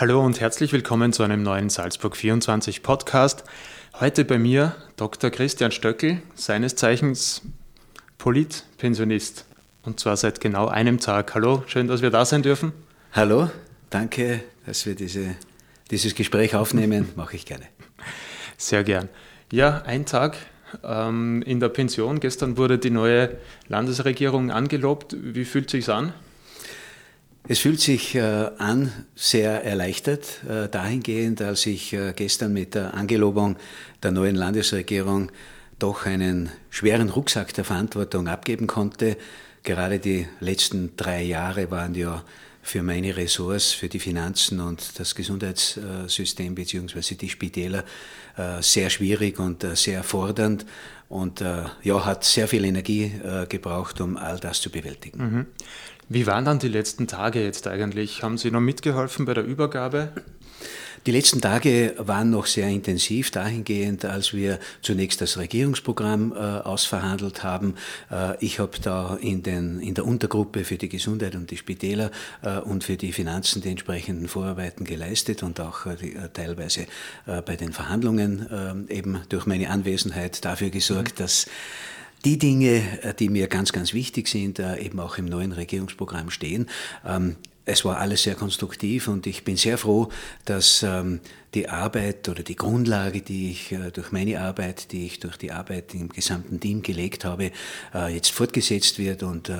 Hallo und herzlich willkommen zu einem neuen Salzburg 24 Podcast. Heute bei mir Dr. Christian Stöckel, seines Zeichens Politpensionist. Und zwar seit genau einem Tag. Hallo, schön, dass wir da sein dürfen. Hallo, danke, dass wir diese, dieses Gespräch aufnehmen. Mache ich gerne. Sehr gern. Ja, ein Tag ähm, in der Pension. Gestern wurde die neue Landesregierung angelobt. Wie fühlt es sich an? Es fühlt sich äh, an sehr erleichtert äh, dahingehend, als ich äh, gestern mit der Angelobung der neuen Landesregierung doch einen schweren Rucksack der Verantwortung abgeben konnte. Gerade die letzten drei Jahre waren ja für meine Ressorts, für die Finanzen und das Gesundheitssystem bzw. die Spitäler sehr schwierig und sehr fordernd und ja, hat sehr viel Energie gebraucht, um all das zu bewältigen. Mhm. Wie waren dann die letzten Tage jetzt eigentlich? Haben Sie noch mitgeholfen bei der Übergabe? Die letzten Tage waren noch sehr intensiv dahingehend, als wir zunächst das Regierungsprogramm äh, ausverhandelt haben. Äh, ich habe da in, den, in der Untergruppe für die Gesundheit und die Spitäler äh, und für die Finanzen die entsprechenden Vorarbeiten geleistet und auch äh, die, äh, teilweise äh, bei den Verhandlungen eben durch meine Anwesenheit dafür gesorgt, mhm. dass die Dinge, die mir ganz, ganz wichtig sind, eben auch im neuen Regierungsprogramm stehen. Es war alles sehr konstruktiv und ich bin sehr froh, dass ähm, die Arbeit oder die Grundlage, die ich äh, durch meine Arbeit, die ich durch die Arbeit im gesamten Team gelegt habe, jetzt fortgesetzt wird und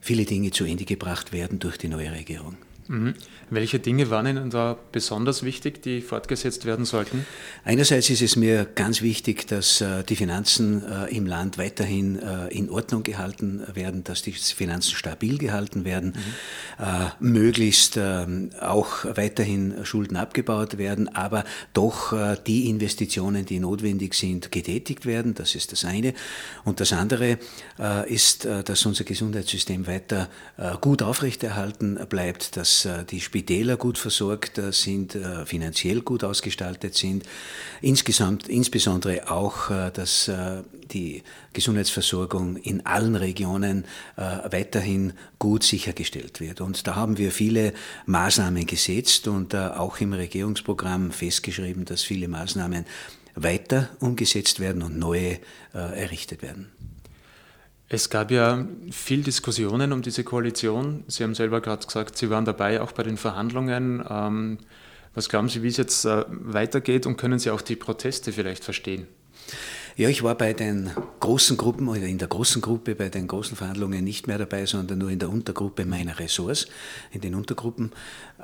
viele Dinge zu Ende gebracht werden durch die neue Regierung. Mhm. Welche Dinge waren Ihnen da besonders wichtig, die fortgesetzt werden sollten? Einerseits ist es mir ganz wichtig, dass äh, die Finanzen äh, im Land weiterhin äh, in Ordnung gehalten werden, dass die Finanzen stabil gehalten werden, mhm. möglichst ähm, auch weiterhin Schulden abgebaut werden, aber doch die Investitionen, die notwendig sind, getätigt werden. Das ist das eine. Und das andere ist, dass unser Gesundheitssystem weiter gut aufrechterhalten bleibt, dass dass äh, die Spitäler gut versorgt äh, sind, äh, finanziell gut ausgestaltet sind. Insgesamt, insbesondere auch, dass die Gesundheitsversorgung in allen Regionen weiterhin gut sichergestellt wird. Und da haben wir viele Maßnahmen gesetzt und auch im Regierungsprogramm festgeschrieben, dass viele Maßnahmen weiter umgesetzt werden und neue errichtet werden. Es gab ja viel Diskussionen um diese Koalition. Sie haben selber gerade gesagt, Sie waren dabei, auch bei den Verhandlungen. Ähm, was glauben Sie, wie es jetzt äh, weitergeht und können Sie auch die Proteste vielleicht verstehen? Ja, ich war bei den großen Gruppen oder in der großen Gruppe bei den großen Verhandlungen nicht mehr dabei, sondern nur in der Untergruppe meiner Ressorts, in den Untergruppen.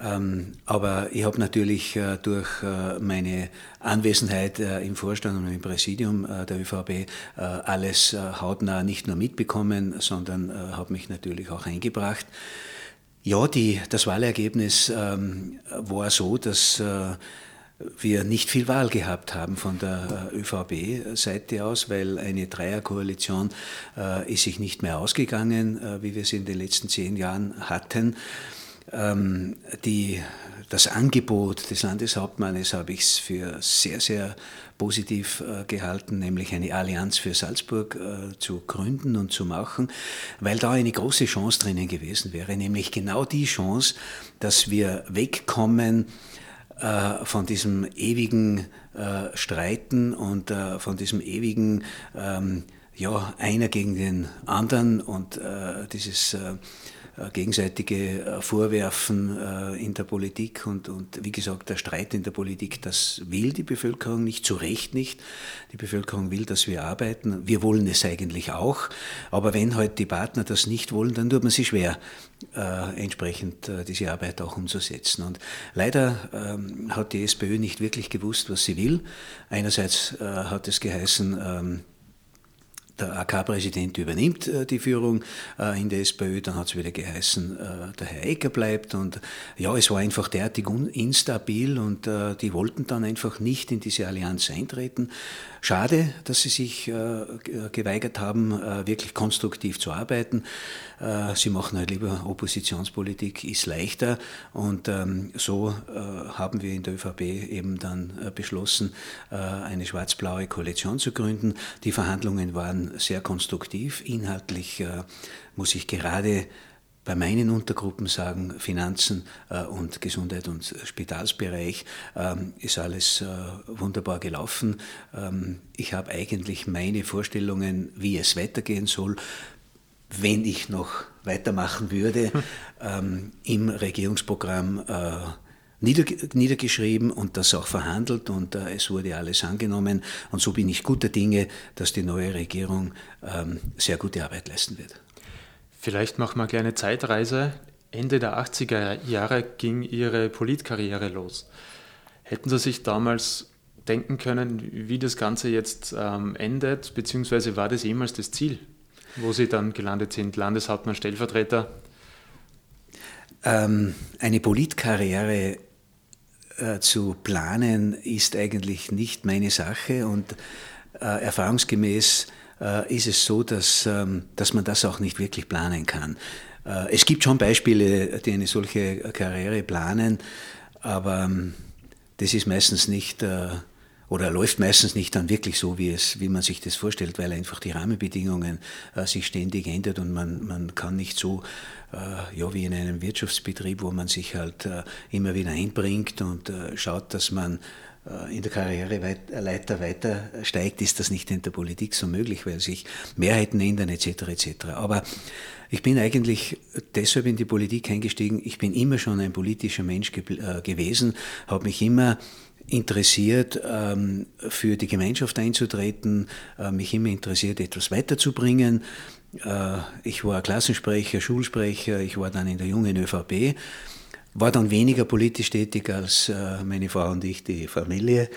Ähm, aber ich habe natürlich äh, durch äh, meine Anwesenheit äh, im Vorstand und im Präsidium der ÖVP alles hautnah nicht nur mitbekommen, sondern habe mich natürlich auch eingebracht. Ja, die, das Wahlergebnis ähm, war so, dass wir nicht viel Wahl gehabt haben von der äh, ÖVP-Seite aus, weil eine Dreierkoalition äh, ist sich nicht mehr ausgegangen, äh, wie wir sie in den letzten zehn Jahren hatten. Ähm, die, das Angebot des Landeshauptmannes habe ich für sehr, sehr positiv äh, gehalten, nämlich eine Allianz für Salzburg äh, zu gründen und zu machen, weil da eine große Chance drinnen gewesen wäre, nämlich genau die Chance, dass wir wegkommen äh, von diesem ewigen äh, Streiten und äh, von diesem ewigen, ähm, ja, einer gegen den anderen und dieses gegenseitige äh, Vorwerfen äh, in der Politik und, und wie gesagt, der Streit in der Politik, das will die Bevölkerung nicht, zu Recht nicht. Die Bevölkerung will, dass wir arbeiten. Wir wollen es eigentlich auch. Aber wenn halt die Partner das nicht wollen, dann tut man sich schwer, äh, entsprechend äh, diese Arbeit auch umzusetzen. Und leider ähm, hat die SPÖ nicht wirklich gewusst, was sie will. Einerseits äh, hat es geheißen, ähm, der AK-Präsident übernimmt äh, die Führung äh, in der SPÖ, dann hat es wieder geheißen, äh, der Herr Ecker bleibt und ja, es war einfach derartig instabil und die wollten dann einfach nicht in diese Allianz eintreten. Schade, dass sie sich geweigert haben, wirklich konstruktiv zu arbeiten. sie machen halt lieber Oppositionspolitik, ist leichter und ähm, so haben wir in der ÖVP eben dann beschlossen, eine schwarz-blaue Koalition zu gründen. Die Verhandlungen waren sehr konstruktiv. Inhaltlich äh, muss ich gerade bei meinen Untergruppen sagen, Finanzen äh, und Gesundheit und Spitalsbereich ähm, ist alles äh, wunderbar gelaufen. Ähm, ich habe eigentlich meine Vorstellungen, wie es weitergehen soll, wenn ich noch weitermachen würde, hm. ähm, im Regierungsprogramm äh, niedergeschrieben und das auch verhandelt und äh, es wurde alles angenommen. Und so bin ich guter Dinge, dass die neue Regierung ähm, sehr gute Arbeit leisten wird. Vielleicht machen wir eine kleine Zeitreise. Ende der 80er Jahre ging Ihre Politkarriere los. Hätten Sie sich damals denken können, wie das Ganze jetzt ähm, endet, beziehungsweise war das jemals das Ziel, wo Sie dann gelandet sind, Landeshauptmann, Stellvertreter? Ähm, eine Politkarriere äh, zu planen ist eigentlich nicht meine Sache und äh, erfahrungsgemäß äh, ist es so, dass, ähm, dass man das auch nicht wirklich planen kann. Äh, es gibt schon Beispiele, die eine solche Karriere planen, aber ähm, das ist meistens nicht äh, oder läuft meistens nicht dann wirklich so, wie, es, wie man sich das vorstellt, weil einfach die Rahmenbedingungen äh, sich ständig ändern und man, man kann nicht so, äh, ja, wie in einem Wirtschaftsbetrieb, wo man sich halt äh, immer wieder einbringt und schaut, dass man äh, in der Karriereleiter weiter steigt, ist das nicht in der Politik so möglich, weil sich Mehrheiten ändern etc. etc. Aber ich bin eigentlich deshalb in die Politik eingestiegen. Ich bin immer schon ein politischer Mensch ge äh, gewesen, habe mich immer interessiert, ähm, für die Gemeinschaft einzutreten, äh, mich immer interessiert, etwas weiterzubringen. Äh, ich war Klassensprecher, Schulsprecher, ich war dann in der jungen ÖVP war dann weniger politisch tätig, als äh, meine Frau und ich die Familie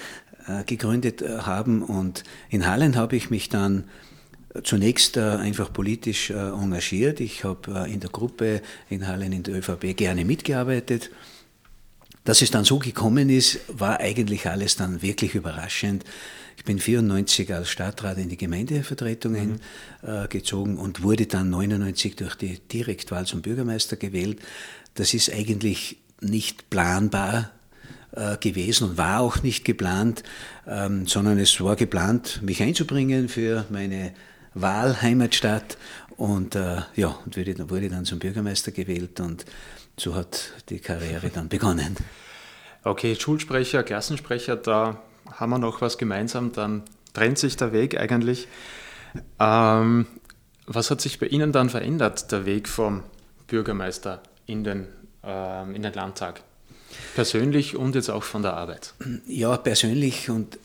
gegründet haben. Und in Hallen habe ich mich dann zunächst einfach politisch engagiert. Ich habe in der Gruppe in Hallen in der ÖVP gerne mitgearbeitet. Dass es dann so gekommen ist, war eigentlich alles dann wirklich überraschend. Ich bin 94 als Stadtrat in die Gemeindevertretung mhm. eingezogen und wurde dann 99 durch die Direktwahl zum Bürgermeister gewählt. Das ist eigentlich nicht planbar äh, gewesen und war auch nicht geplant, ähm, sondern es war geplant, mich einzubringen für meine Wahlheimatstadt und äh, ja, und wurde, wurde dann zum Bürgermeister gewählt und so hat die Karriere dann begonnen. Okay, Schulsprecher, Klassensprecher, da haben wir noch was gemeinsam, dann trennt sich der Weg eigentlich. Ähm, was hat sich bei Ihnen dann verändert, der Weg vom Bürgermeister in den, äh, in den Landtag. Persönlich und jetzt auch von der Arbeit. Ja, persönlich und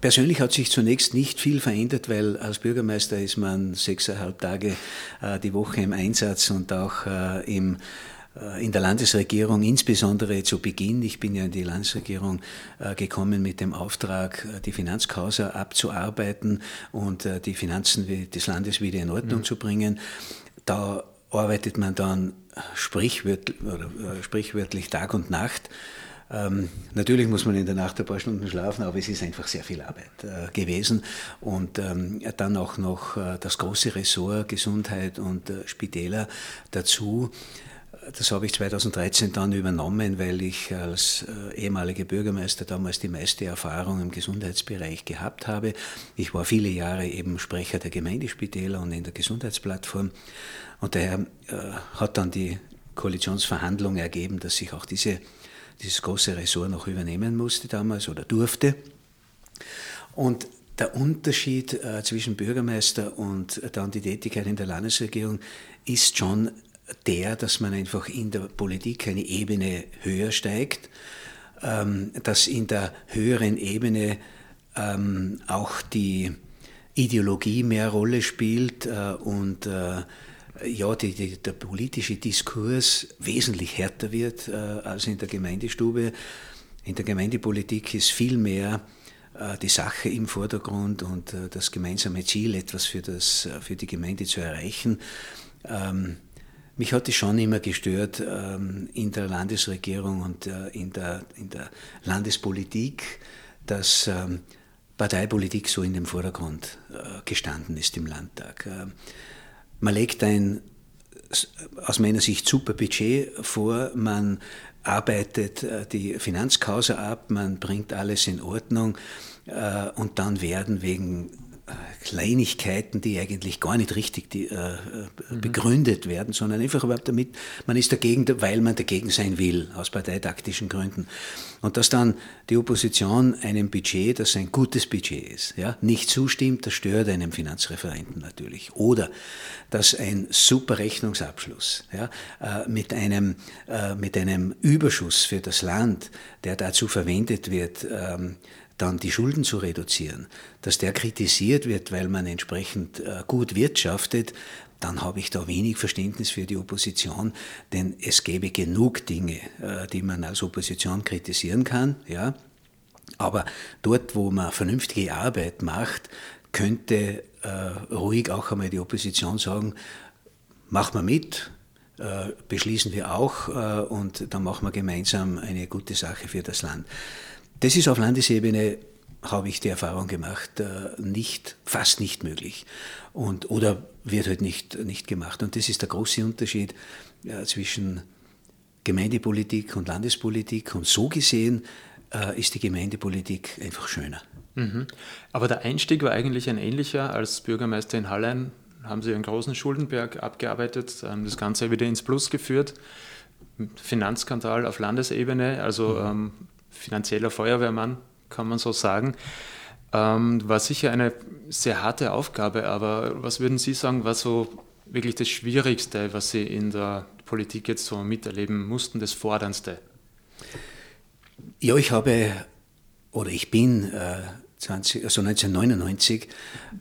Persönlich hat sich zunächst nicht viel verändert, weil als Bürgermeister ist man sechseinhalb Tage äh, die Woche im Einsatz und auch äh, im, äh, in der Landesregierung, insbesondere zu Beginn. Ich bin ja in die Landesregierung äh, gekommen mit dem Auftrag, äh, die Finanzkausa abzuarbeiten und die Finanzen des Landes wieder in Ordnung mhm. zu bringen. Da arbeitet man dann sprichwörtlich, äh, sprichwörtlich Tag und Nacht. Ähm, natürlich muss man in der Nacht ein paar Stunden schlafen, aber es ist einfach sehr viel Arbeit äh, gewesen. Und ähm, dann auch noch äh, das große Ressort Gesundheit und äh, Spitäler dazu. Das habe ich 2013 dann übernommen, weil ich als äh, ehemaliger Bürgermeister damals die meiste Erfahrung im Gesundheitsbereich gehabt habe. Ich war viele Jahre eben Sprecher der Gemeindespitäler und in der Gesundheitsplattform. Und daher äh, hat dann die Koalitionsverhandlung ergeben, dass ich auch diese, dieses große Ressort noch übernehmen musste damals oder durfte. Und der Unterschied äh, zwischen Bürgermeister und dann die Tätigkeit in der Landesregierung ist schon der, dass man einfach in der Politik eine Ebene höher steigt, ähm, dass in der höheren Ebene ähm, auch die Ideologie mehr Rolle spielt äh, und äh, ja, die, die, der politische Diskurs wesentlich härter wird äh, als in der Gemeindestube. In der Gemeindepolitik ist viel mehr äh, die Sache im Vordergrund und äh, das gemeinsame Ziel, etwas für, das, äh, für die Gemeinde zu erreichen. Ähm, mich hat es schon immer gestört ähm, in der Landesregierung und äh, in, der, in der Landespolitik, dass ähm, Parteipolitik so in dem Vordergrund äh, gestanden ist im Landtag. Man legt ein aus meiner Sicht super Budget vor, man arbeitet äh, die Finanzkause ab, man bringt alles in Ordnung und dann werden wegen Kleinigkeiten, die eigentlich gar nicht richtig die, äh, mhm. begründet werden, sondern einfach überhaupt damit, man ist dagegen, weil man dagegen sein will, aus parteitaktischen Gründen. Und dass dann die Opposition einem Budget, das ein gutes Budget ist, ja, nicht zustimmt, das stört einem Finanzreferenten natürlich. Oder dass ein super Rechnungsabschluss ja, äh, mit, einem, äh, mit einem Überschuss für das Land, der dazu verwendet wird, ähm, dann die Schulden zu reduzieren, dass der kritisiert wird, weil man entsprechend äh, gut wirtschaftet, dann habe ich da wenig Verständnis für die Opposition, denn es gäbe genug Dinge, äh, die man als Opposition kritisieren kann, ja. Aber dort, wo man vernünftige Arbeit macht, könnte äh, ruhig auch einmal die Opposition sagen, mach mal mit, beschließen wir auch und dann machen wir gemeinsam eine gute Sache für das Land. Das ist auf Landesebene, habe ich die Erfahrung gemacht, äh, nicht, fast nicht möglich. Und, oder wird halt nicht, nicht gemacht. Und das ist der große Unterschied ja, zwischen Gemeindepolitik und Landespolitik. Und so gesehen äh, ist die Gemeindepolitik einfach schöner. Mhm. Aber der Einstieg war eigentlich ein ähnlicher. Als Bürgermeister in Hallein haben Sie einen großen Schuldenberg abgearbeitet, haben das Ganze wieder ins Plus geführt. Finanzskandal auf Landesebene, also mhm. ähm, finanzieller Feuerwehrmann, kann man so sagen. Ähm, war sicher eine sehr harte Aufgabe, aber was würden Sie sagen, war so wirklich das Schwierigste, was Sie in der Politik jetzt so miterleben mussten, das Forderndste? Ja, ich habe oder ich bin äh, 20, also 1999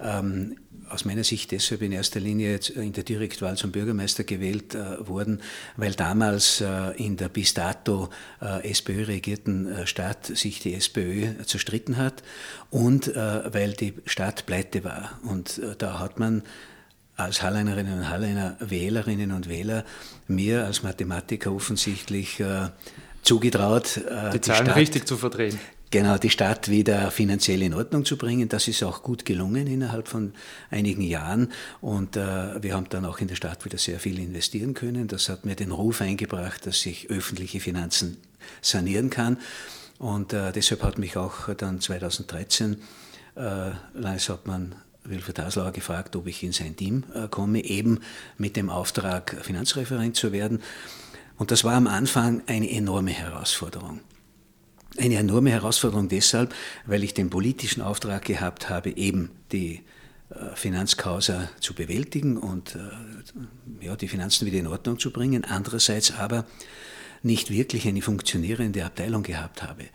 ähm, aus meiner Sicht deshalb in erster Linie in der Direktwahl zum Bürgermeister gewählt äh, worden, weil damals äh, in der bis dato äh, SPÖ-regierten äh, Stadt sich die SPÖ zerstritten hat und äh, weil die Stadt pleite war. Und äh, da hat man als Halleinerinnen und Halleiner Wählerinnen und Wähler mir als Mathematiker offensichtlich zugetraut, die Zahlen die Stadt, richtig zu verdrehen genau die Stadt wieder finanziell in Ordnung zu bringen. Das ist auch gut gelungen innerhalb von einigen Jahren und äh, wir haben dann auch in der Stadt wieder sehr viel investieren können. Das hat mir den Ruf eingebracht, dass ich öffentliche Finanzen sanieren kann und äh, deshalb hat mich auch dann 2013 äh, Landeshauptmann Wilfried Haslauer gefragt, ob ich in sein Team äh, komme, eben mit dem Auftrag, Finanzreferent zu werden. Und das war am Anfang eine enorme Herausforderung. Eine enorme Herausforderung deshalb, weil ich den politischen Auftrag gehabt habe, eben die äh, Finanzkausa zu bewältigen und äh, ja, die Finanzen wieder in Ordnung zu bringen. Andererseits aber nicht wirklich eine funktionierende Abteilung gehabt habe.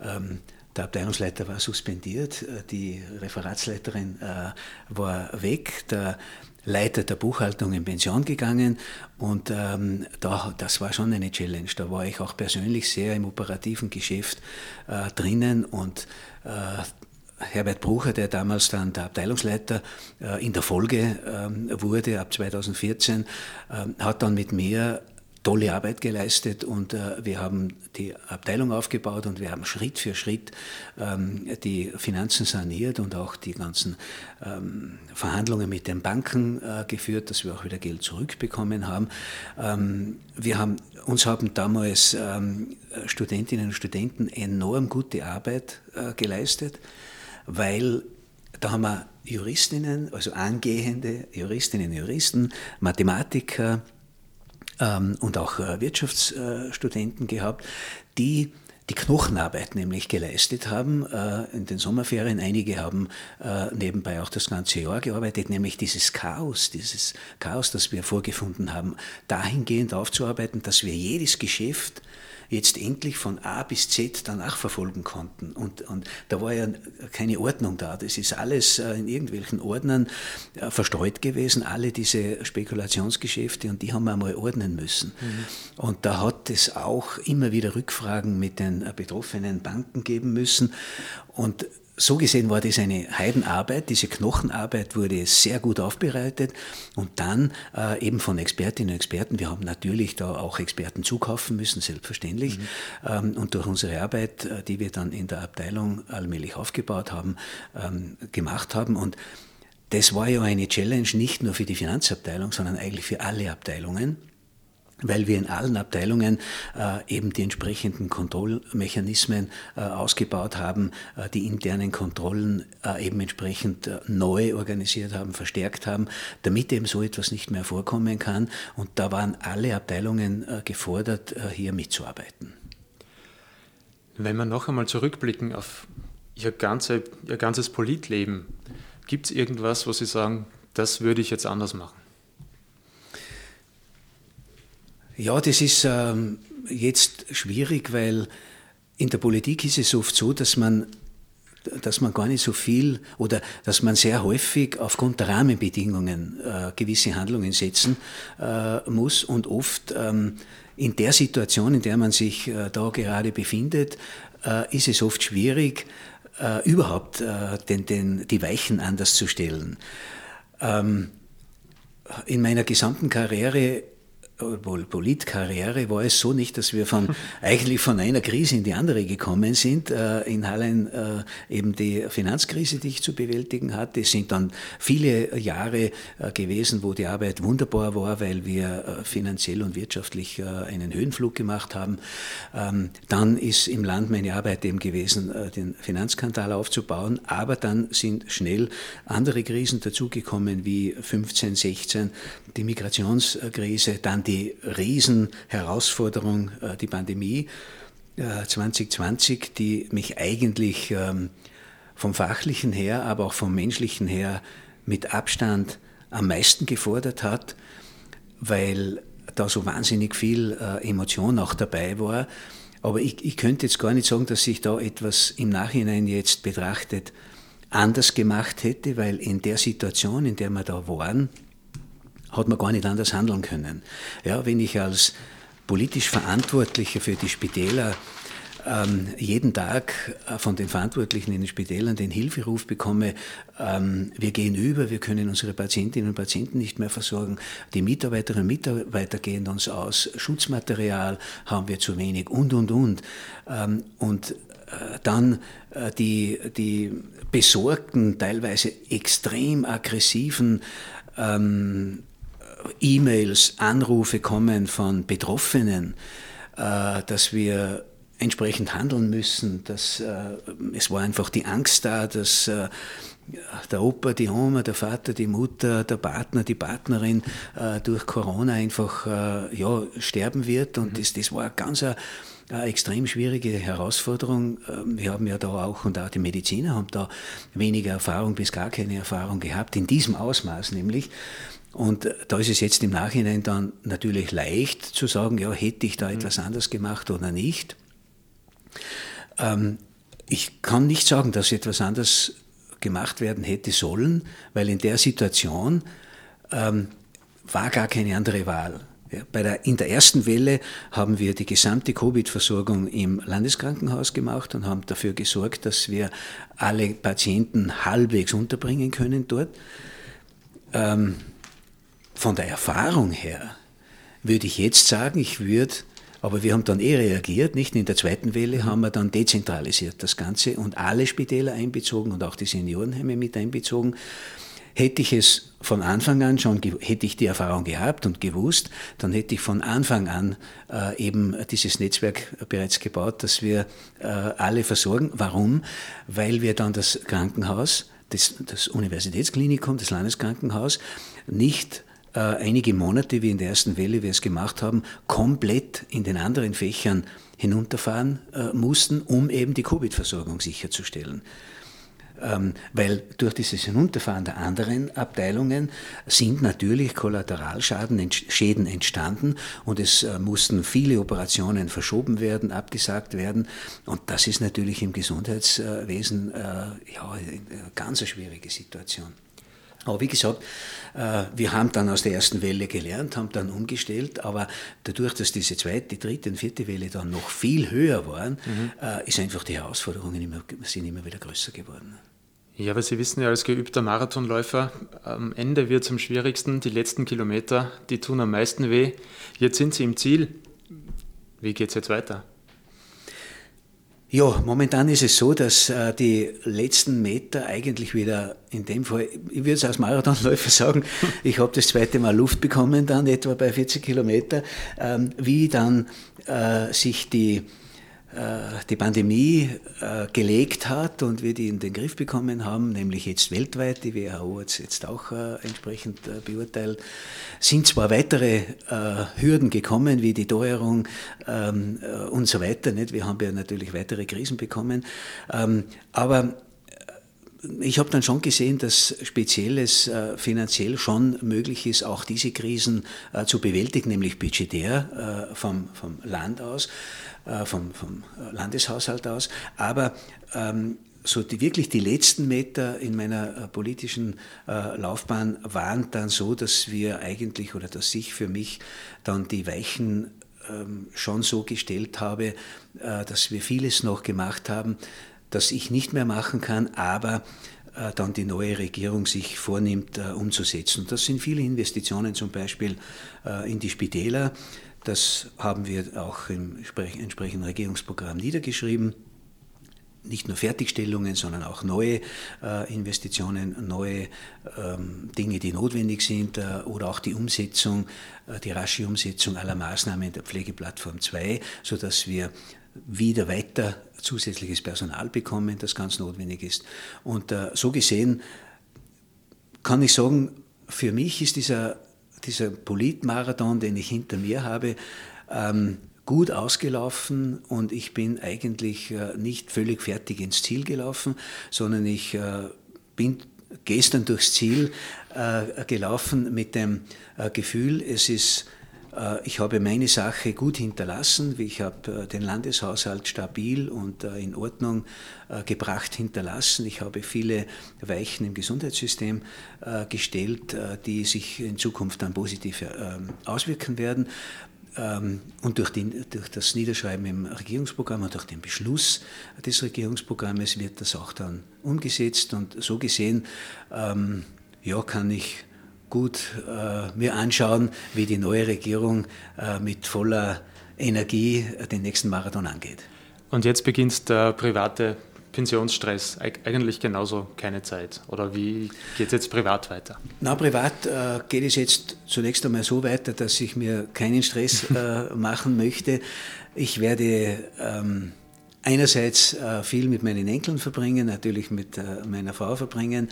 Ähm, der Abteilungsleiter war suspendiert, äh, die Referatsleiterin war weg, der Leiter der Buchhaltung in Pension gegangen und ähm, da, das war schon eine Challenge. Da war ich auch persönlich sehr im operativen Geschäft äh, drinnen und äh, Herbert Brucher, der damals dann der Abteilungsleiter äh, in der Folge ähm, wurde ab 2014, ähm, hat dann mit mir tolle Arbeit geleistet und äh, wir haben die Abteilung aufgebaut und wir haben Schritt für Schritt ähm, die Finanzen saniert und auch die ganzen ähm, Verhandlungen mit den Banken äh, geführt, dass wir auch wieder Geld zurückbekommen haben. Ähm, wir haben uns haben damals ähm, Studentinnen und Studenten enorm gute Arbeit äh, geleistet, weil da haben wir Juristinnen, also angehende Juristinnen und Juristen, Mathematiker, ähm, und auch äh, Wirtschaftsstudenten gehabt, die die Knochenarbeit nämlich geleistet haben äh, in den Sommerferien. Einige haben äh, nebenbei auch das ganze Jahr gearbeitet, nämlich dieses Chaos, dieses Chaos, das wir vorgefunden haben, dahingehend aufzuarbeiten, dass wir jedes Geschäft jetzt endlich von A bis Z danach verfolgen konnten. Und, und da war ja keine Ordnung da. Das ist alles äh, in irgendwelchen Ordnern äh, verstreut gewesen, alle diese Spekulationsgeschäfte, und die haben wir einmal ordnen müssen. Mhm. Und da hat es auch immer wieder Rückfragen mit den äh, betroffenen Banken geben müssen. Und so gesehen war das eine Heidenarbeit. Diese Knochenarbeit wurde sehr gut aufbereitet und dann äh, eben von Expertinnen und Experten. Wir haben natürlich da auch Experten zukaufen müssen, selbstverständlich. Mhm. Ähm, und durch unsere Arbeit, äh, die wir dann in der Abteilung allmählich aufgebaut haben, ähm, gemacht haben. Und das war ja eine Challenge nicht nur für die Finanzabteilung, sondern eigentlich für alle Abteilungen weil wir in allen Abteilungen äh, eben die entsprechenden Kontrollmechanismen äh, ausgebaut haben, äh, die internen Kontrollen äh, eben entsprechend äh, neu organisiert haben, verstärkt haben, damit eben so etwas nicht mehr vorkommen kann. Und da waren alle Abteilungen äh, gefordert, hier mitzuarbeiten. Wenn wir noch einmal zurückblicken auf Ihr, ganze, Ihr ganzes Politleben, gibt es irgendwas, wo Sie sagen, das würde ich jetzt anders machen? Ja, das ist ähm, jetzt schwierig, weil in der Politik ist es oft so, dass man dass man gar nicht so viel oder dass man sehr häufig aufgrund der Rahmenbedingungen äh, gewisse Handlungen setzen äh, muss und oft ähm, in der Situation, in der man sich äh, da gerade befindet, äh, ist es oft schwierig, äh, überhaupt äh, den, den, die Weichen anders zu stellen. Ähm, in meiner gesamten Karriere Politkarriere war es so nicht, dass wir von, eigentlich von einer Krise in die andere gekommen sind. Äh, in Hallein äh, eben die Finanzkrise, die ich zu bewältigen hatte. Es sind dann viele Jahre äh, gewesen, wo die Arbeit wunderbar war, weil wir finanziell und wirtschaftlich einen Höhenflug gemacht haben. Ähm, dann ist im Land meine Arbeit eben gewesen, den Finanzskandal aufzubauen. Aber dann sind schnell andere Krisen dazugekommen, wie 15, 16, die Migrationskrise, dann die die Riesenherausforderung, äh, die Pandemie 2020, äh, die mich eigentlich ähm, vom fachlichen her, aber auch vom menschlichen her mit Abstand am meisten gefordert hat, weil da so wahnsinnig viel äh, Emotion auch dabei war. Aber ich, ich könnte jetzt gar nicht sagen, dass ich da etwas im Nachhinein jetzt betrachtet anders gemacht hätte, weil in der Situation, in der wir da waren, hat man gar nicht anders handeln können. Ja, wenn ich als politisch Verantwortlicher für die Spitäler ähm, jeden Tag äh, von den Verantwortlichen in den Spitälern den Hilferuf bekomme, ähm, wir gehen über, wir können unsere Patientinnen und Patienten nicht mehr versorgen, die Mitarbeiterinnen und Mitarbeiter gehen uns aus, Schutzmaterial haben wir zu wenig und, und, und. Ähm, und äh, dann äh, die, die besorgten, teilweise extrem aggressiven ähm, E-Mails, Anrufe kommen von Betroffenen, äh, dass wir entsprechend handeln müssen. Dass, äh, es war einfach die Angst da, dass äh, der Opa, die Oma, der Vater, die Mutter, der Partner, die Partnerin durch Corona einfach ja, sterben wird. Und mhm. das, das war ganz eine, eine extrem schwierige Herausforderung. Ähm, wir haben ja da auch, und auch die Mediziner haben da weniger Erfahrung bis gar keine Erfahrung gehabt, in diesem Ausmaß nämlich. Und da ist es jetzt im Nachhinein dann natürlich leicht zu sagen, ja, hätte ich da mhm. etwas anders gemacht oder nicht. Ähm, ich kann nicht sagen, dass etwas anders gemacht werden hätte sollen, weil in der Situation ähm, war gar keine andere Wahl. Ja, der, in der ersten Welle haben wir die gesamte Covid-Versorgung im Landeskrankenhaus gemacht und haben dafür gesorgt, dass wir alle Patienten halbwegs unterbringen können dort. Ähm, von der Erfahrung her würde ich jetzt sagen, ich würde, aber wir haben dann eh reagiert, nicht in der zweiten Welle haben wir dann dezentralisiert das Ganze und alle Spitäler einbezogen und auch die Seniorenheime mit einbezogen. Hätte ich es von Anfang an schon, hätte ich die Erfahrung gehabt und gewusst, dann hätte ich von Anfang an äh, eben dieses Netzwerk bereits gebaut, dass wir äh, alle versorgen. Warum? Weil wir dann das Krankenhaus, das, das Universitätsklinikum, das Landeskrankenhaus nicht äh, einige Monate, wie in der ersten Welle wir es gemacht haben, komplett in den anderen Fächern hinunterfahren äh, mussten, um eben die Covid-Versorgung sicherzustellen. Ähm, weil durch dieses Hinunterfahren der anderen Abteilungen sind natürlich Kollateralschäden Schäden entstanden und es äh, mussten viele Operationen verschoben werden, abgesagt werden. Und das ist natürlich im Gesundheitswesen ja, eine ganz schwierige Situation. Aber wie gesagt, äh, wir haben dann aus der ersten Welle gelernt, haben dann umgestellt, aber dadurch, dass diese zweite, dritte und vierte Welle dann noch viel höher waren, mhm. Ist einfach die Herausforderungen immer, sind immer wieder größer geworden. Ja, aber Sie wissen ja als geübter Marathonläufer, am Ende wird es am schwierigsten. Die letzten Kilometer, die tun am meisten weh. Jetzt sind Sie im Ziel. Wie geht es jetzt weiter? Ja, momentan ist es so, dass äh, die letzten Meter eigentlich wieder in dem Fall, ich würde es als Marathonläufer sagen, ich habe das zweite Mal Luft bekommen dann etwa bei 40 Kilometer, ähm, wie dann äh, sich die die Pandemie äh, gelegt hat und wir die in den Griff bekommen haben, nämlich jetzt weltweit, die WHO hat es jetzt auch äh, entsprechend beurteilt, sind zwar weitere Hürden gekommen, wie die Teuerung ähm, und so weiter, nicht? wir haben ja natürlich weitere Krisen bekommen, ähm, aber ich habe dann schon gesehen, dass Spezielles äh, finanziell schon möglich ist, auch diese Krisen äh, zu bewältigen, nämlich budgetär äh, vom, vom Land aus, äh, vom, vom Landeshaushalt aus. Aber ähm, so die, wirklich die letzten Meter in meiner äh, politischen äh, Laufbahn waren dann so, dass wir eigentlich oder dass ich für mich dann die Weichen ähm, schon so gestellt habe, äh, dass wir vieles noch gemacht haben, das ich nicht mehr machen kann, aber äh, dann die neue Regierung sich vornimmt äh, umzusetzen. Das sind viele Investitionen zum Beispiel äh, in die Spitäler. Das haben wir auch im entsprechenden Regierungsprogramm niedergeschrieben nicht nur Fertigstellungen, sondern auch neue äh, Investitionen, neue ähm, Dinge, die notwendig sind äh, oder auch die Umsetzung, äh, die rasche Umsetzung aller Maßnahmen der Pflegeplattform 2, sodass wir wieder weiter zusätzliches Personal bekommen, das ganz notwendig ist. Und äh, so gesehen kann ich sagen, für mich ist dieser, dieser Politmarathon, den ich hinter mir habe, ähm, gut ausgelaufen und ich bin eigentlich äh, nicht völlig fertig ins Ziel gelaufen, sondern ich äh, bin gestern durchs Ziel äh, gelaufen mit dem Gefühl, es ist ich habe meine Sache gut hinterlassen. Ich habe den Landeshaushalt stabil und in Ordnung gebracht hinterlassen. Ich habe viele Weichen im Gesundheitssystem gestellt, die sich in Zukunft dann positiv auswirken werden. Ähm, und durch, den, durch, das Niederschreiben im Regierungsprogramm und durch den Beschluss des Regierungsprogrammes wird das auch dann umgesetzt. Und so gesehen ähm, ja, kann ich gut äh, mir anschauen, wie die neue Regierung äh, mit voller Energie den nächsten Marathon angeht. Und jetzt beginnt der private Pensionsstress eigentlich genauso keine Zeit? Oder wie geht es jetzt privat weiter? Na, privat äh, geht es jetzt zunächst einmal so weiter, dass ich mir keinen Stress äh, machen möchte. Ich werde ähm, einerseits äh, viel mit meinen Enkeln verbringen, natürlich mit äh, meiner Frau verbringen.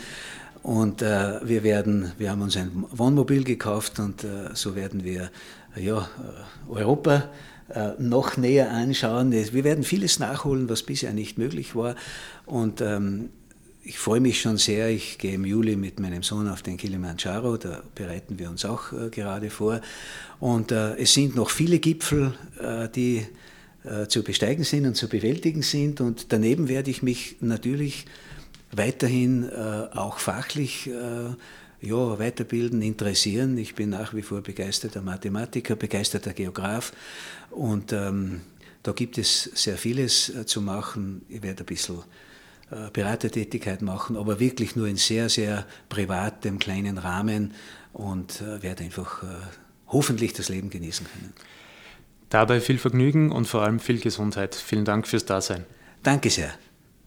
Und äh, wir werden, wir haben uns ein Wohnmobil gekauft und äh, so werden wir ja, Europa äh, noch näher anschauen. Wir werden vieles nachholen, was bisher nicht möglich war. Und ähm, ich freue mich schon sehr. Ich gehe im Juli mit meinem Sohn auf den Kilimanjaro. Da bereiten wir uns auch äh, gerade vor. Und äh, es sind noch viele Gipfel, äh, die äh, zu besteigen sind und zu bewältigen sind. Und daneben werde ich mich natürlich weiterhin äh, auch fachlich ja, weiterbilden, interessieren. Ich bin nach wie vor begeisterter Mathematiker, begeisterter Geograf und ähm, da gibt es sehr vieles äh, zu machen. Ich werde ein bisschen äh, Beratertätigkeit machen, aber wirklich nur in sehr, sehr privatem, kleinen Rahmen und äh, werde einfach äh, hoffentlich das Leben genießen können. Dabei viel Vergnügen und vor allem viel Gesundheit. Vielen Dank fürs Dasein. Danke sehr.